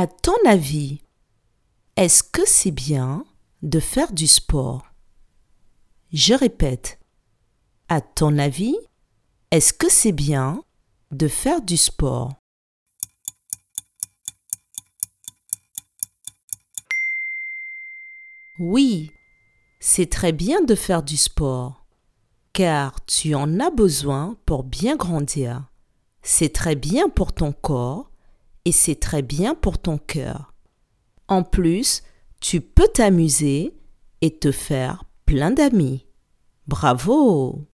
À ton avis, est-ce que c'est bien de faire du sport? Je répète. À ton avis, est-ce que c'est bien de faire du sport? Oui, c'est très bien de faire du sport, car tu en as besoin pour bien grandir. C'est très bien pour ton corps et c'est très bien pour ton cœur. En plus, tu peux t'amuser et te faire plein d'amis. Bravo